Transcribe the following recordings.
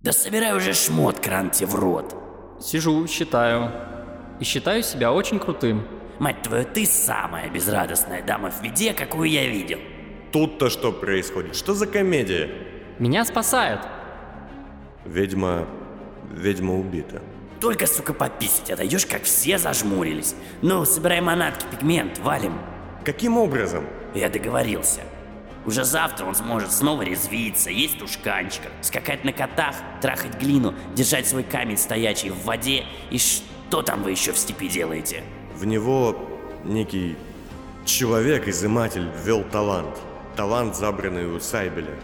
Да собирай уже шмот, кран тебе в рот. Сижу, считаю. И считаю себя очень крутым. Мать твою, ты самая безрадостная дама в виде, какую я видел. Тут-то что происходит? Что за комедия? Меня спасают. Ведьма... Ведьма убита. Только, сука, пописать отойдешь, как все зажмурились. Ну, собирай манатки, пигмент, валим. Каким образом? Я договорился. Уже завтра он сможет снова резвиться, есть тушканчиков, скакать на котах, трахать глину, держать свой камень стоячий в воде. И что там вы еще в степи делаете? В него некий человек-изыматель ввел талант. Талант, забранный у Сайбеля.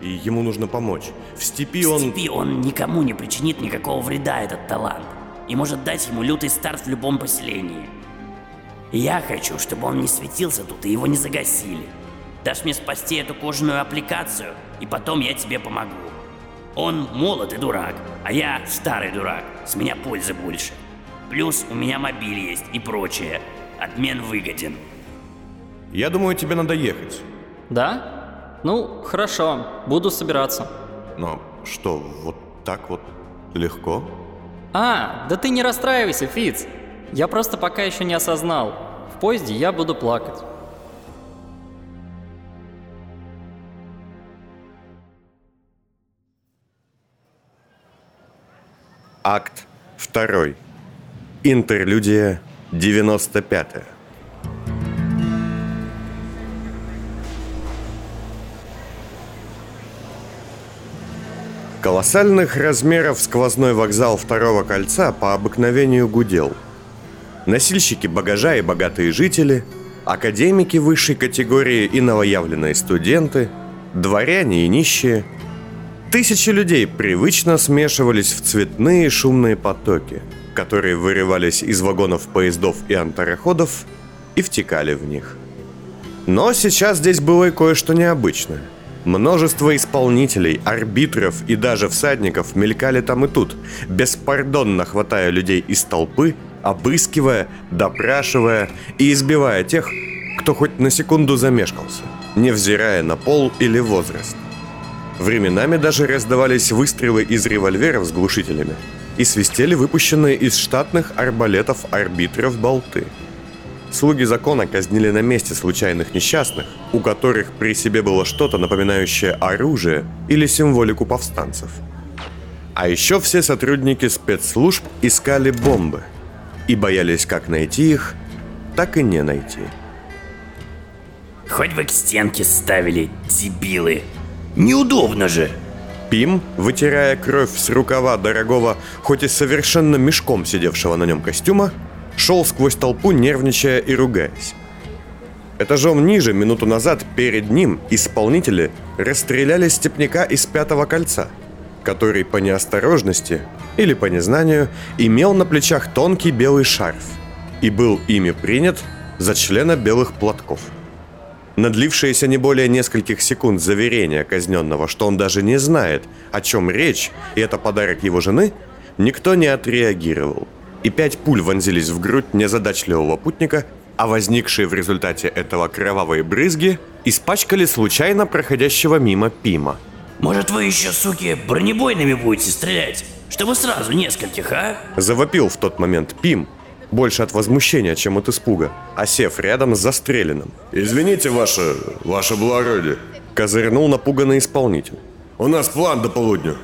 И ему нужно помочь. В степи в он... В степи он никому не причинит никакого вреда, этот талант. И может дать ему лютый старт в любом поселении. Я хочу, чтобы он не светился тут и его не загасили. Дашь мне спасти эту кожаную аппликацию, и потом я тебе помогу. Он молод и дурак, а я старый дурак, с меня пользы больше. Плюс у меня мобиль есть и прочее. Обмен выгоден. Я думаю, тебе надо ехать. Да? Ну, хорошо, буду собираться. Но что, вот так вот легко? А, да ты не расстраивайся, Фиц. Я просто пока еще не осознал. В поезде я буду плакать. Акт 2. Интерлюдия 95. Колоссальных размеров сквозной вокзал второго кольца по обыкновению гудел. Носильщики багажа и богатые жители, академики высшей категории и новоявленные студенты, дворяне и нищие – Тысячи людей привычно смешивались в цветные шумные потоки, которые вырывались из вагонов поездов и антароходов и втекали в них. Но сейчас здесь было и кое-что необычное. Множество исполнителей, арбитров и даже всадников мелькали там и тут, беспардонно хватая людей из толпы, обыскивая, допрашивая и избивая тех, кто хоть на секунду замешкался, невзирая на пол или возраст. Временами даже раздавались выстрелы из револьверов с глушителями и свистели выпущенные из штатных арбалетов арбитров болты. Слуги закона казнили на месте случайных несчастных, у которых при себе было что-то напоминающее оружие или символику повстанцев. А еще все сотрудники спецслужб искали бомбы и боялись как найти их, так и не найти. Хоть бы к стенке ставили, дебилы, Неудобно же. Пим, вытирая кровь с рукава дорогого, хоть и совершенно мешком сидевшего на нем костюма, шел сквозь толпу, нервничая и ругаясь. Этажом ниже, минуту назад, перед ним исполнители расстреляли степняка из пятого кольца, который по неосторожности или по незнанию имел на плечах тонкий белый шарф и был ими принят за члена белых платков – на длившееся не более нескольких секунд заверения казненного, что он даже не знает, о чем речь, и это подарок его жены, никто не отреагировал. И пять пуль вонзились в грудь незадачливого путника, а возникшие в результате этого кровавые брызги испачкали случайно проходящего мимо Пима. «Может, вы еще, суки, бронебойными будете стрелять? Чтобы сразу нескольких, а?» Завопил в тот момент Пим, больше от возмущения, чем от испуга, осев рядом с застреленным. «Извините, ваше... ваше благородие», — козырнул напуганный исполнитель. «У нас план до полудня.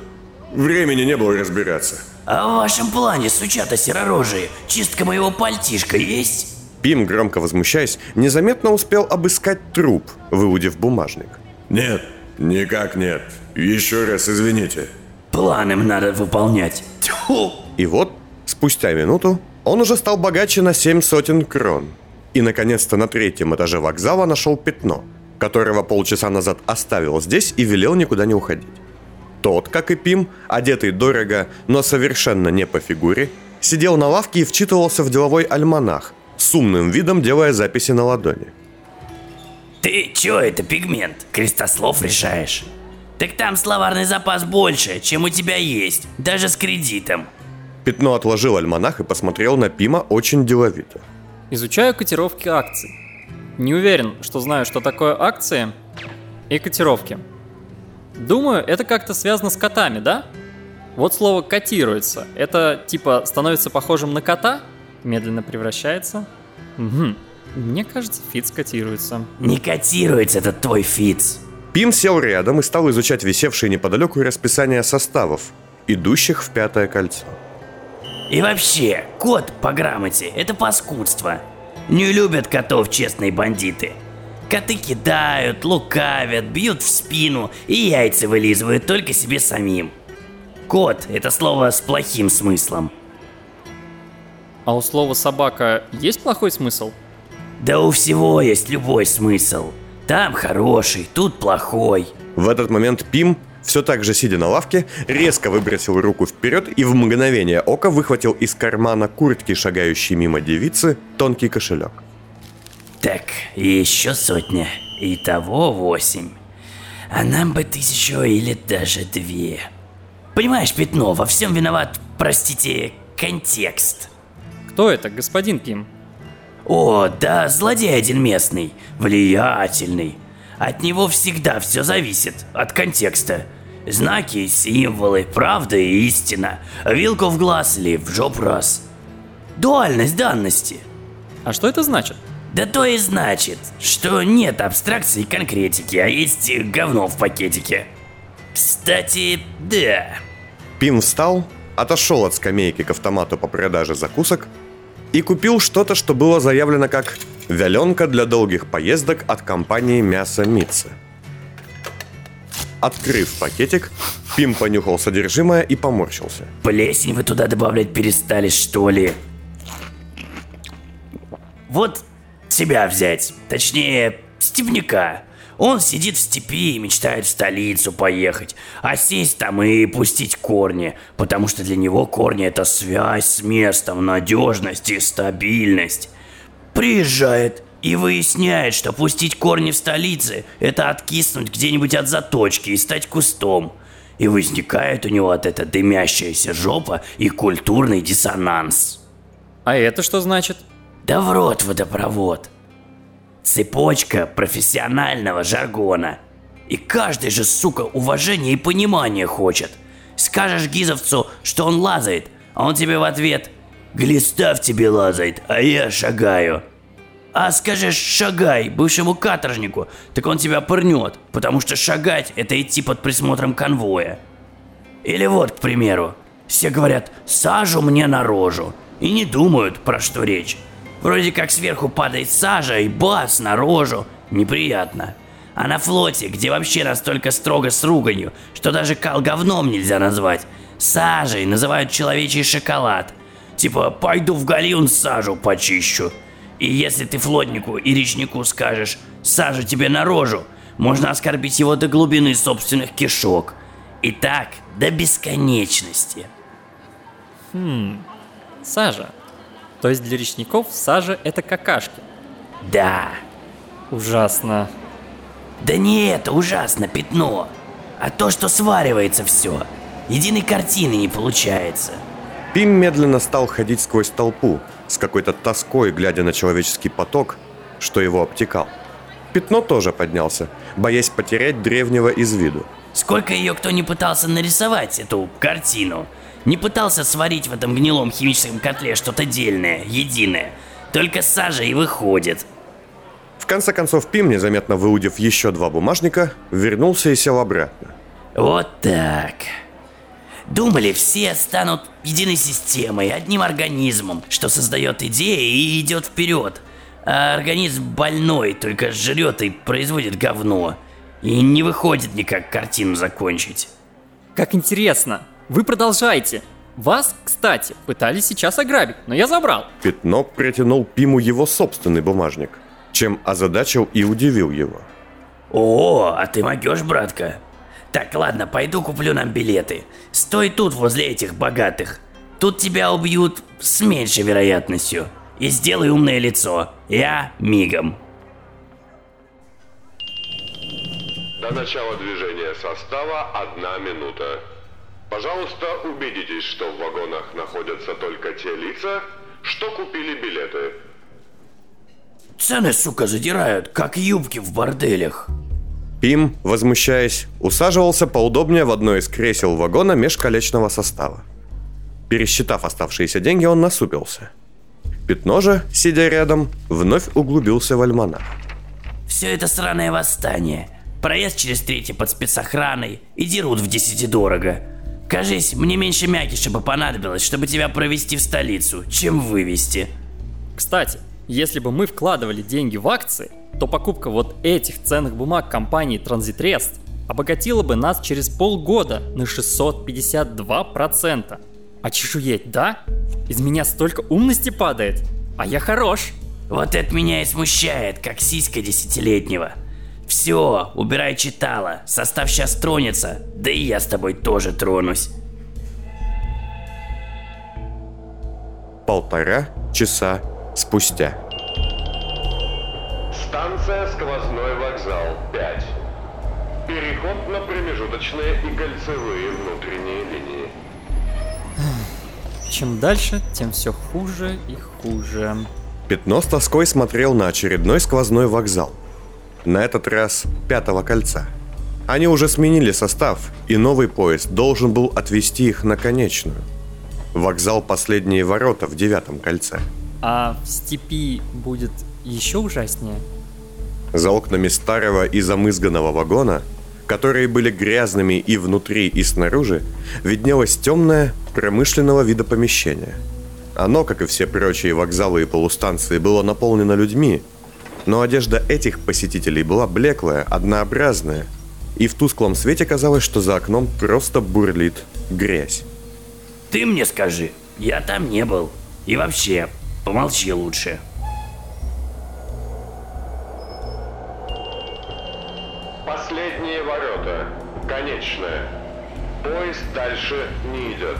Времени не было разбираться». «А в вашем плане, сучата серорожие, чистка моего пальтишка есть?» Пим, громко возмущаясь, незаметно успел обыскать труп, выудив бумажник. «Нет, никак нет. Еще раз извините». «План им надо выполнять». Тьфу! И вот, спустя минуту, он уже стал богаче на семь сотен крон. И, наконец-то, на третьем этаже вокзала нашел пятно, которого полчаса назад оставил здесь и велел никуда не уходить. Тот, как и Пим, одетый дорого, но совершенно не по фигуре, сидел на лавке и вчитывался в деловой альманах, с умным видом делая записи на ладони. «Ты чё это, пигмент? Крестослов решаешь?» «Так там словарный запас больше, чем у тебя есть, даже с кредитом. Пятно отложил альманах и посмотрел на Пима очень деловито. Изучаю котировки акций. Не уверен, что знаю, что такое акции и котировки. Думаю, это как-то связано с котами, да? Вот слово «котируется» — это типа становится похожим на кота? Медленно превращается? Угу. Мне кажется, Фиц котируется. Не котируется этот твой Фиц. Пим сел рядом и стал изучать висевшие неподалеку расписание составов, идущих в пятое кольцо. И вообще, кот по грамоте – это паскудство. Не любят котов честные бандиты. Коты кидают, лукавят, бьют в спину и яйца вылизывают только себе самим. Кот – это слово с плохим смыслом. А у слова «собака» есть плохой смысл? Да у всего есть любой смысл. Там хороший, тут плохой. В этот момент Пим, все так же сидя на лавке, резко выбросил руку вперед и в мгновение ока выхватил из кармана куртки шагающей мимо девицы тонкий кошелек. Так, еще сотня. Итого восемь. А нам бы тысячу или даже две. Понимаешь, Пятно, во всем виноват, простите, контекст. Кто это, господин Пим? О, да, злодей один местный, влиятельный. От него всегда все зависит, от контекста. Знаки, символы, правда и истина. Вилку в глаз или в жоп раз. Дуальность данности. А что это значит? Да то и значит, что нет абстракции и конкретики, а есть говно в пакетике. Кстати, да. Пим встал, отошел от скамейки к автомату по продаже закусок и купил что-то, что было заявлено как «вяленка для долгих поездок от компании «Мясо Митца». Открыв пакетик, Пим понюхал содержимое и поморщился. Плесень вы туда добавлять перестали, что ли? Вот себя взять, точнее, степняка. Он сидит в степи и мечтает в столицу поехать, а сесть там и пустить корни, потому что для него корни это связь с местом, надежность и стабильность. Приезжает и выясняет, что пустить корни в столице – это откиснуть где-нибудь от заточки и стать кустом. И возникает у него от этого дымящаяся жопа и культурный диссонанс. А это что значит? Да в рот водопровод. Цепочка профессионального жаргона. И каждый же, сука, уважение и понимание хочет. Скажешь гизовцу, что он лазает, а он тебе в ответ «Глистав тебе лазает, а я шагаю». А скажешь «шагай» бывшему каторжнику, так он тебя пырнет, потому что шагать – это идти под присмотром конвоя. Или вот, к примеру, все говорят «сажу мне на рожу» и не думают, про что речь. Вроде как сверху падает сажа и бас на рожу. Неприятно. А на флоте, где вообще настолько строго с руганью, что даже кал говном нельзя назвать, сажей называют человечий шоколад. Типа, пойду в галион сажу почищу. И если ты флотнику и речнику скажешь «сажу тебе на рожу», можно оскорбить его до глубины собственных кишок. И так до бесконечности. Хм, сажа. То есть для речников сажа это какашки. Да. Ужасно. Да не это ужасно пятно, а то, что сваривается все. Единой картины не получается. Пим медленно стал ходить сквозь толпу, с какой-то тоской, глядя на человеческий поток, что его обтекал. Пятно тоже поднялся, боясь потерять древнего из виду. Сколько ее кто не пытался нарисовать, эту картину. Не пытался сварить в этом гнилом химическом котле что-то дельное, единое. Только сажа и выходит. В конце концов, Пим, незаметно выудив еще два бумажника, вернулся и сел обратно. Вот так. Думали, все станут единой системой, одним организмом, что создает идеи и идет вперед. А организм больной, только жрет и производит говно. И не выходит никак картину закончить. Как интересно. Вы продолжайте. Вас, кстати, пытались сейчас ограбить, но я забрал. Пятно притянул Пиму его собственный бумажник, чем озадачил и удивил его. О, а ты могешь, братка? Так, ладно, пойду куплю нам билеты. Стой тут возле этих богатых. Тут тебя убьют с меньшей вероятностью. И сделай умное лицо. Я мигом. До начала движения состава одна минута. Пожалуйста, убедитесь, что в вагонах находятся только те лица, что купили билеты. Цены, сука, задирают, как юбки в борделях. Пим, возмущаясь, усаживался поудобнее в одно из кресел вагона межколечного состава. Пересчитав оставшиеся деньги, он насупился. Пятно же, сидя рядом, вновь углубился в альманах. Все это сраное восстание. Проезд через третий под спецохраной и дерут в десяти дорого. Кажись, мне меньше мякиша бы понадобилось, чтобы тебя провести в столицу, чем вывести. Кстати, если бы мы вкладывали деньги в акции, то покупка вот этих ценных бумаг компании Транзитрест обогатила бы нас через полгода на 652%. А чешуеть, да? Из меня столько умности падает, а я хорош. Вот это меня и смущает, как сиська десятилетнего. Все, убирай читала, состав сейчас тронется, да и я с тобой тоже тронусь. Полтора часа спустя. Станция «Сквозной вокзал 5». Переход на промежуточные и кольцевые внутренние линии. Чем дальше, тем все хуже и хуже. Пятно с тоской смотрел на очередной сквозной вокзал. На этот раз пятого кольца. Они уже сменили состав, и новый поезд должен был отвезти их на конечную. Вокзал «Последние ворота» в девятом кольце. А в степи будет еще ужаснее? За окнами старого и замызганного вагона, которые были грязными и внутри, и снаружи, виднелось темное, промышленного вида помещение. Оно, как и все прочие вокзалы и полустанции, было наполнено людьми, но одежда этих посетителей была блеклая, однообразная, и в тусклом свете казалось, что за окном просто бурлит грязь. Ты мне скажи, я там не был. И вообще, помолчи лучше. Ворота. Конечная. Поезд дальше не идет.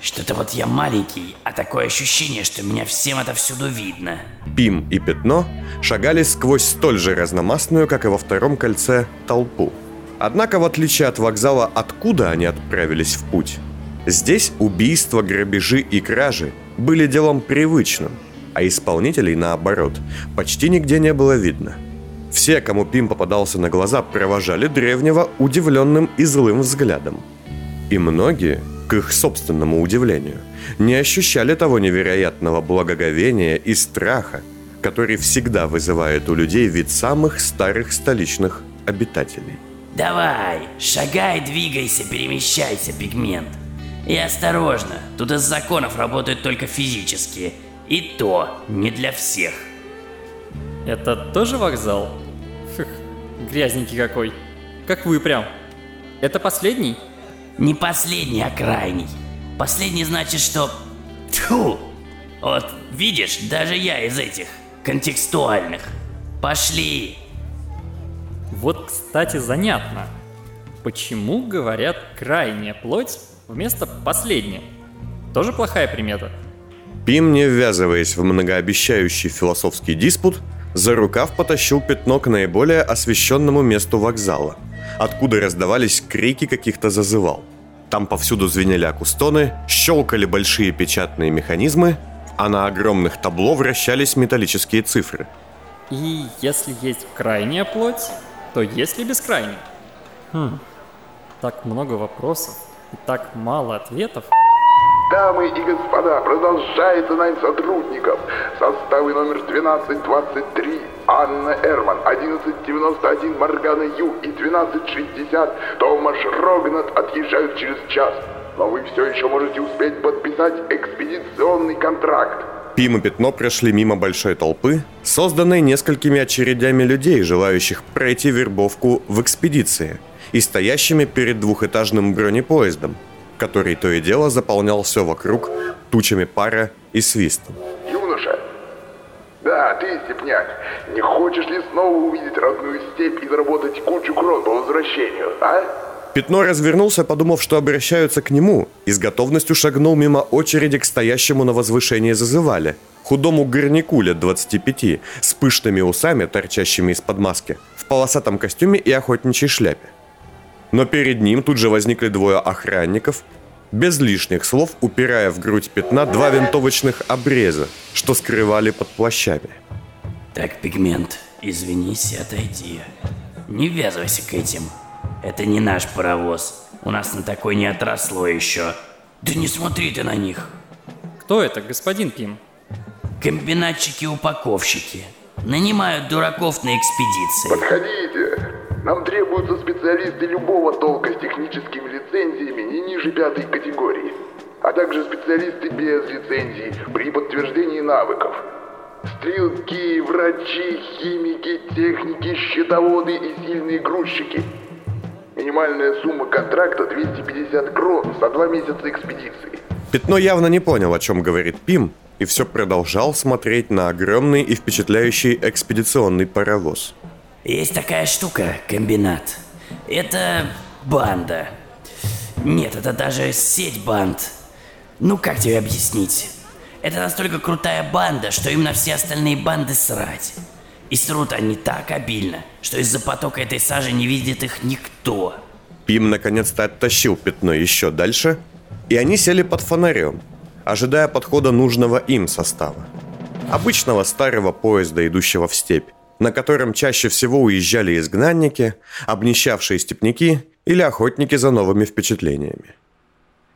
Что-то вот я маленький, а такое ощущение, что меня всем это всюду видно. Пим и Пятно шагали сквозь столь же разномастную, как и во втором кольце, толпу. Однако, в отличие от вокзала, откуда они отправились в путь, здесь убийства, грабежи и кражи были делом привычным, а исполнителей, наоборот, почти нигде не было видно. Все, кому Пим попадался на глаза, провожали древнего удивленным и злым взглядом. И многие, к их собственному удивлению, не ощущали того невероятного благоговения и страха, который всегда вызывает у людей вид самых старых столичных обитателей. Давай, шагай, двигайся, перемещайся, пигмент. И осторожно, тут из законов работают только физические. И то не для всех. Это тоже вокзал? Фух, грязненький какой. Как вы прям. Это последний? Не последний, а крайний. Последний значит, что... Тьфу! Вот, видишь, даже я из этих контекстуальных. Пошли! Вот, кстати, занятно. Почему говорят крайняя плоть вместо последняя? Тоже плохая примета? Пим, не ввязываясь в многообещающий философский диспут, за рукав потащил пятно к наиболее освещенному месту вокзала, откуда раздавались крики каких-то зазывал. Там повсюду звенели акустоны, щелкали большие печатные механизмы, а на огромных табло вращались металлические цифры. И если есть крайняя плоть, то есть ли бескрайняя? Хм, так много вопросов и так мало ответов. Дамы и господа, продолжается найм сотрудников. Составы номер 1223 Анна Эрман, 1191 Маргана Ю и 1260 Томаш Рогнат отъезжают через час. Но вы все еще можете успеть подписать экспедиционный контракт. Пим и Пятно прошли мимо большой толпы, созданной несколькими очередями людей, желающих пройти вербовку в экспедиции, и стоящими перед двухэтажным бронепоездом, который то и дело заполнял все вокруг тучами пара и свистом. Юноша, да, ты, степняк, не хочешь ли снова увидеть родную степь и заработать кучу крон по возвращению, а? Пятно развернулся, подумав, что обращаются к нему, и с готовностью шагнул мимо очереди к стоящему на возвышении зазывали. Худому горняку лет 25, с пышными усами, торчащими из-под маски, в полосатом костюме и охотничьей шляпе. Но перед ним тут же возникли двое охранников, без лишних слов упирая в грудь пятна два винтовочных обреза, что скрывали под плащами. Так, пигмент, извинись и отойди. Не ввязывайся к этим. Это не наш паровоз. У нас на такой не отросло еще. Да не смотри ты на них. Кто это, господин Пим? Комбинатчики-упаковщики. Нанимают дураков на экспедиции. Подходите. Нам требуются специалисты любого толка с техническими лицензиями не ниже пятой категории, а также специалисты без лицензий при подтверждении навыков. Стрелки, врачи, химики, техники, счетоводы и сильные грузчики. Минимальная сумма контракта 250 крон за два месяца экспедиции. Пятно явно не понял, о чем говорит Пим, и все продолжал смотреть на огромный и впечатляющий экспедиционный паровоз. Есть такая штука, комбинат. Это банда. Нет, это даже сеть банд. Ну как тебе объяснить? Это настолько крутая банда, что им на все остальные банды срать. И срут они так обильно, что из-за потока этой сажи не видит их никто. Пим наконец-то оттащил пятно еще дальше, и они сели под фонарем, ожидая подхода нужного им состава. Обычного старого поезда, идущего в степь, на котором чаще всего уезжали изгнанники, обнищавшие степняки или охотники за новыми впечатлениями.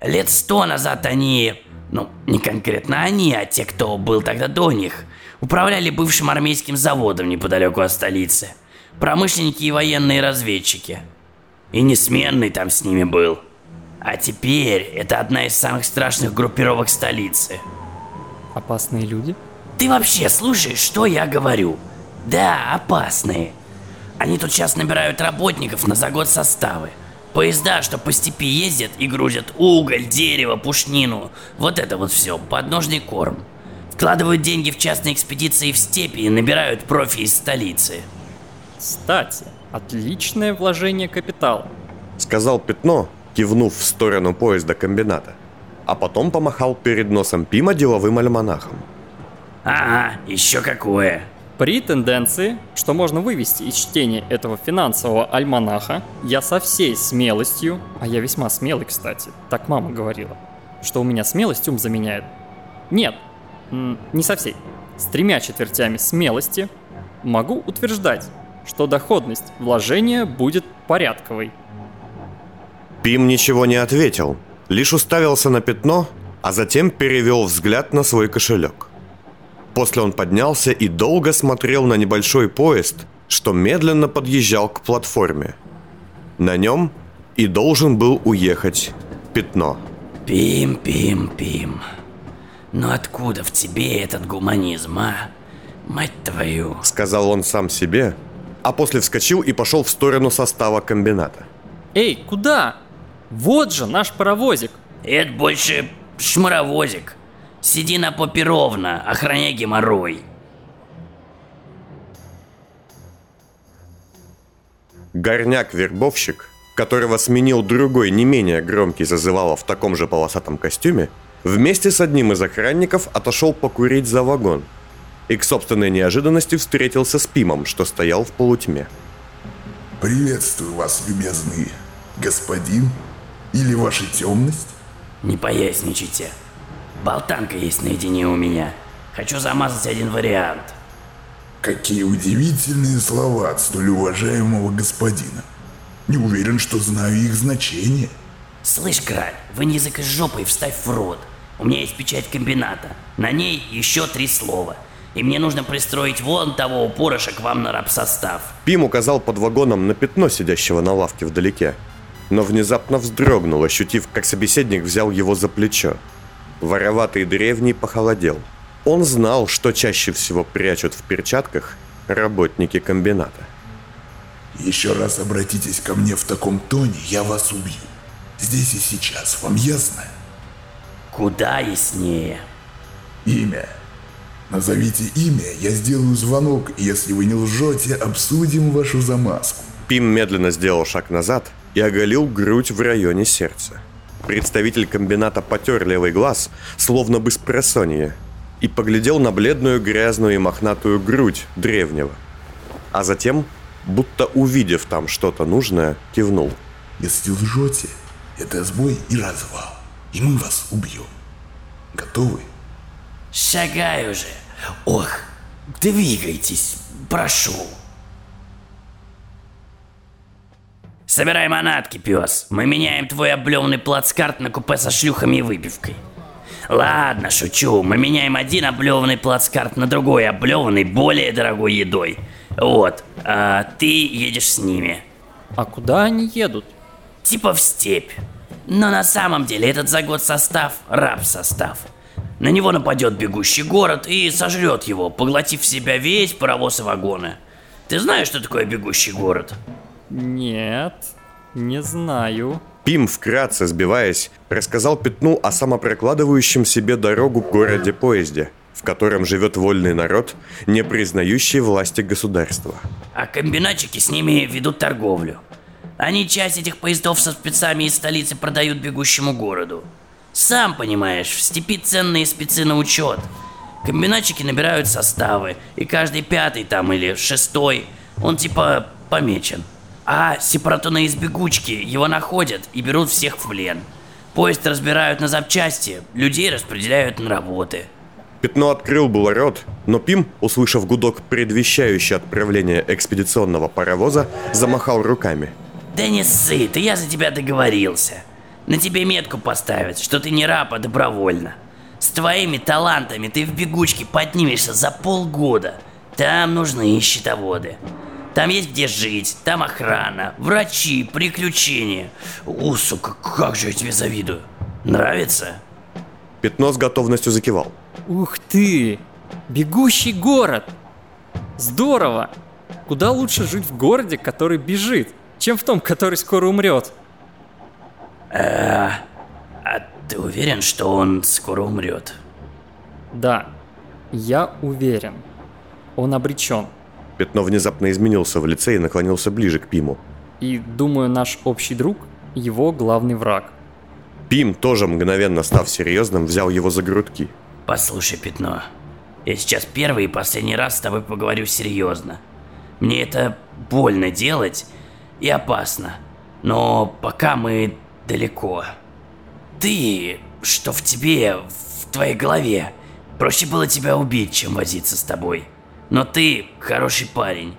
Лет сто назад они, ну, не конкретно они, а те, кто был тогда до них, управляли бывшим армейским заводом неподалеку от столицы. Промышленники и военные разведчики. И несменный там с ними был. А теперь это одна из самых страшных группировок столицы. Опасные люди? Ты вообще слушаешь, что я говорю? Да, опасные. Они тут сейчас набирают работников на за год составы. Поезда, что по степи ездят и грузят уголь, дерево, пушнину. Вот это вот все, подножный корм. Вкладывают деньги в частные экспедиции в степи и набирают профи из столицы. Кстати, отличное вложение капитала. Сказал Пятно, кивнув в сторону поезда комбината. А потом помахал перед носом Пима деловым альманахом. Ага, еще какое. При тенденции, что можно вывести из чтения этого финансового альманаха, я со всей смелостью, а я весьма смелый, кстати, так мама говорила, что у меня смелость ум заменяет. Нет, не со всей. С тремя четвертями смелости могу утверждать, что доходность вложения будет порядковой. Пим ничего не ответил, лишь уставился на пятно, а затем перевел взгляд на свой кошелек. После он поднялся и долго смотрел на небольшой поезд, что медленно подъезжал к платформе. На нем и должен был уехать пятно. Пим, пим, пим. Но откуда в тебе этот гуманизм, а? Мать твою. Сказал он сам себе, а после вскочил и пошел в сторону состава комбината. Эй, куда? Вот же наш паровозик. Это больше шмаровозик. Сиди на попе ровно, охраняй геморрой. Горняк-вербовщик, которого сменил другой не менее громкий зазывало в таком же полосатом костюме, вместе с одним из охранников отошел покурить за вагон и к собственной неожиданности встретился с Пимом, что стоял в полутьме. «Приветствую вас, любезный господин, или ваша темность?» «Не поясничайте», Болтанка есть наедине у меня. Хочу замазать один вариант. Какие удивительные слова от столь уважаемого господина. Не уверен, что знаю их значение. Слышь, Краль, вынь язык из жопы и вставь в рот. У меня есть печать комбината. На ней еще три слова. И мне нужно пристроить вон того упорыша к вам на рабсостав. Пим указал под вагоном на пятно, сидящего на лавке вдалеке. Но внезапно вздрогнул, ощутив, как собеседник взял его за плечо. Вороватый древний похолодел. Он знал, что чаще всего прячут в перчатках работники комбината. Еще раз обратитесь ко мне в таком тоне, я вас убью. Здесь и сейчас, вам ясно? Куда яснее. Имя. Назовите имя, я сделаю звонок, и если вы не лжете, обсудим вашу замазку. Пим медленно сделал шаг назад и оголил грудь в районе сердца. Представитель комбината потер левый глаз, словно бы с просонья, и поглядел на бледную, грязную и мохнатую грудь древнего. А затем, будто увидев там что-то нужное, кивнул. «Если лжете, это сбой и развал. и мы вас убьем. Готовы? Шагай уже. Ох, двигайтесь, прошу. Собирай манатки, пес. Мы меняем твой облемный плацкарт на купе со шлюхами и выпивкой. Ладно, шучу. Мы меняем один облеванный плацкарт на другой облеванный более дорогой едой. Вот, а ты едешь с ними. А куда они едут? Типа в степь. Но на самом деле этот за год состав – раб-состав. На него нападет бегущий город и сожрет его, поглотив в себя весь паровоз и вагоны. Ты знаешь, что такое бегущий город? Нет, не знаю. Пим, вкратце сбиваясь, рассказал Пятну о самопрокладывающем себе дорогу городе-поезде, в котором живет вольный народ, не признающий власти государства. А комбинатчики с ними ведут торговлю. Они часть этих поездов со спецами из столицы продают бегущему городу. Сам понимаешь, в степи ценные спецы на учет. Комбинатчики набирают составы, и каждый пятый там или шестой, он типа помечен. А сепаратуны из бегучки его находят и берут всех в плен. Поезд разбирают на запчасти, людей распределяют на работы. Пятно открыл было рот, но Пим, услышав гудок, предвещающий отправление экспедиционного паровоза, замахал руками. Да не ссы, ты я за тебя договорился. На тебе метку поставят, что ты не раб, а добровольно. С твоими талантами ты в бегучке поднимешься за полгода. Там нужны счетоводы. Там есть где жить, там охрана, врачи, приключения. У, сука, как же я тебе завидую. Нравится? Пятно с готовностью закивал. Ух ты! Бегущий город! Здорово! Куда лучше жить в городе, который бежит, чем в том, который скоро умрет? А ты уверен, что он скоро умрет? Да, я уверен. Он обречен. Пятно внезапно изменился в лице и наклонился ближе к Пиму. И думаю, наш общий друг – его главный враг. Пим, тоже мгновенно став серьезным, взял его за грудки. Послушай, Пятно, я сейчас первый и последний раз с тобой поговорю серьезно. Мне это больно делать и опасно, но пока мы далеко. Ты, что в тебе, в твоей голове, проще было тебя убить, чем возиться с тобой. Но ты хороший парень.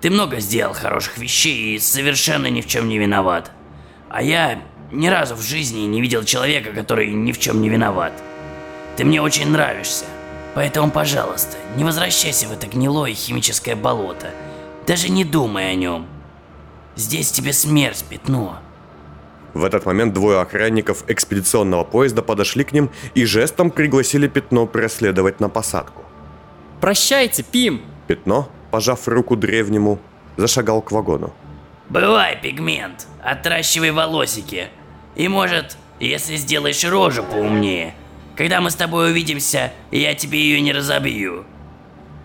Ты много сделал хороших вещей и совершенно ни в чем не виноват. А я ни разу в жизни не видел человека, который ни в чем не виноват. Ты мне очень нравишься. Поэтому, пожалуйста, не возвращайся в это гнилое химическое болото. Даже не думай о нем. Здесь тебе смерть, пятно. В этот момент двое охранников экспедиционного поезда подошли к ним и жестом пригласили Пятно проследовать на посадку. Прощайте, Пим! Пятно, пожав руку древнему, зашагал к вагону. Бывай, пигмент, отращивай волосики. И может, если сделаешь рожу поумнее, когда мы с тобой увидимся, я тебе ее не разобью.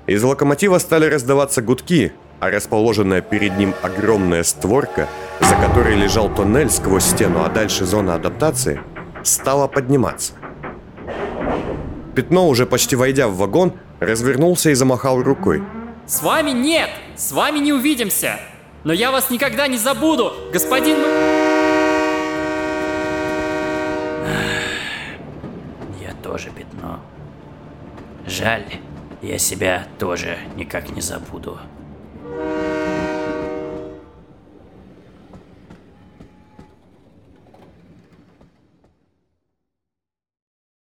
Из локомотива стали раздаваться гудки, а расположенная перед ним огромная створка, за которой лежал тоннель сквозь стену, а дальше зона адаптации, стала подниматься. Пятно, уже почти войдя в вагон, развернулся и замахал рукой. С вами нет! С вами не увидимся! Но я вас никогда не забуду, господин... Я тоже пятно. Жаль, я себя тоже никак не забуду.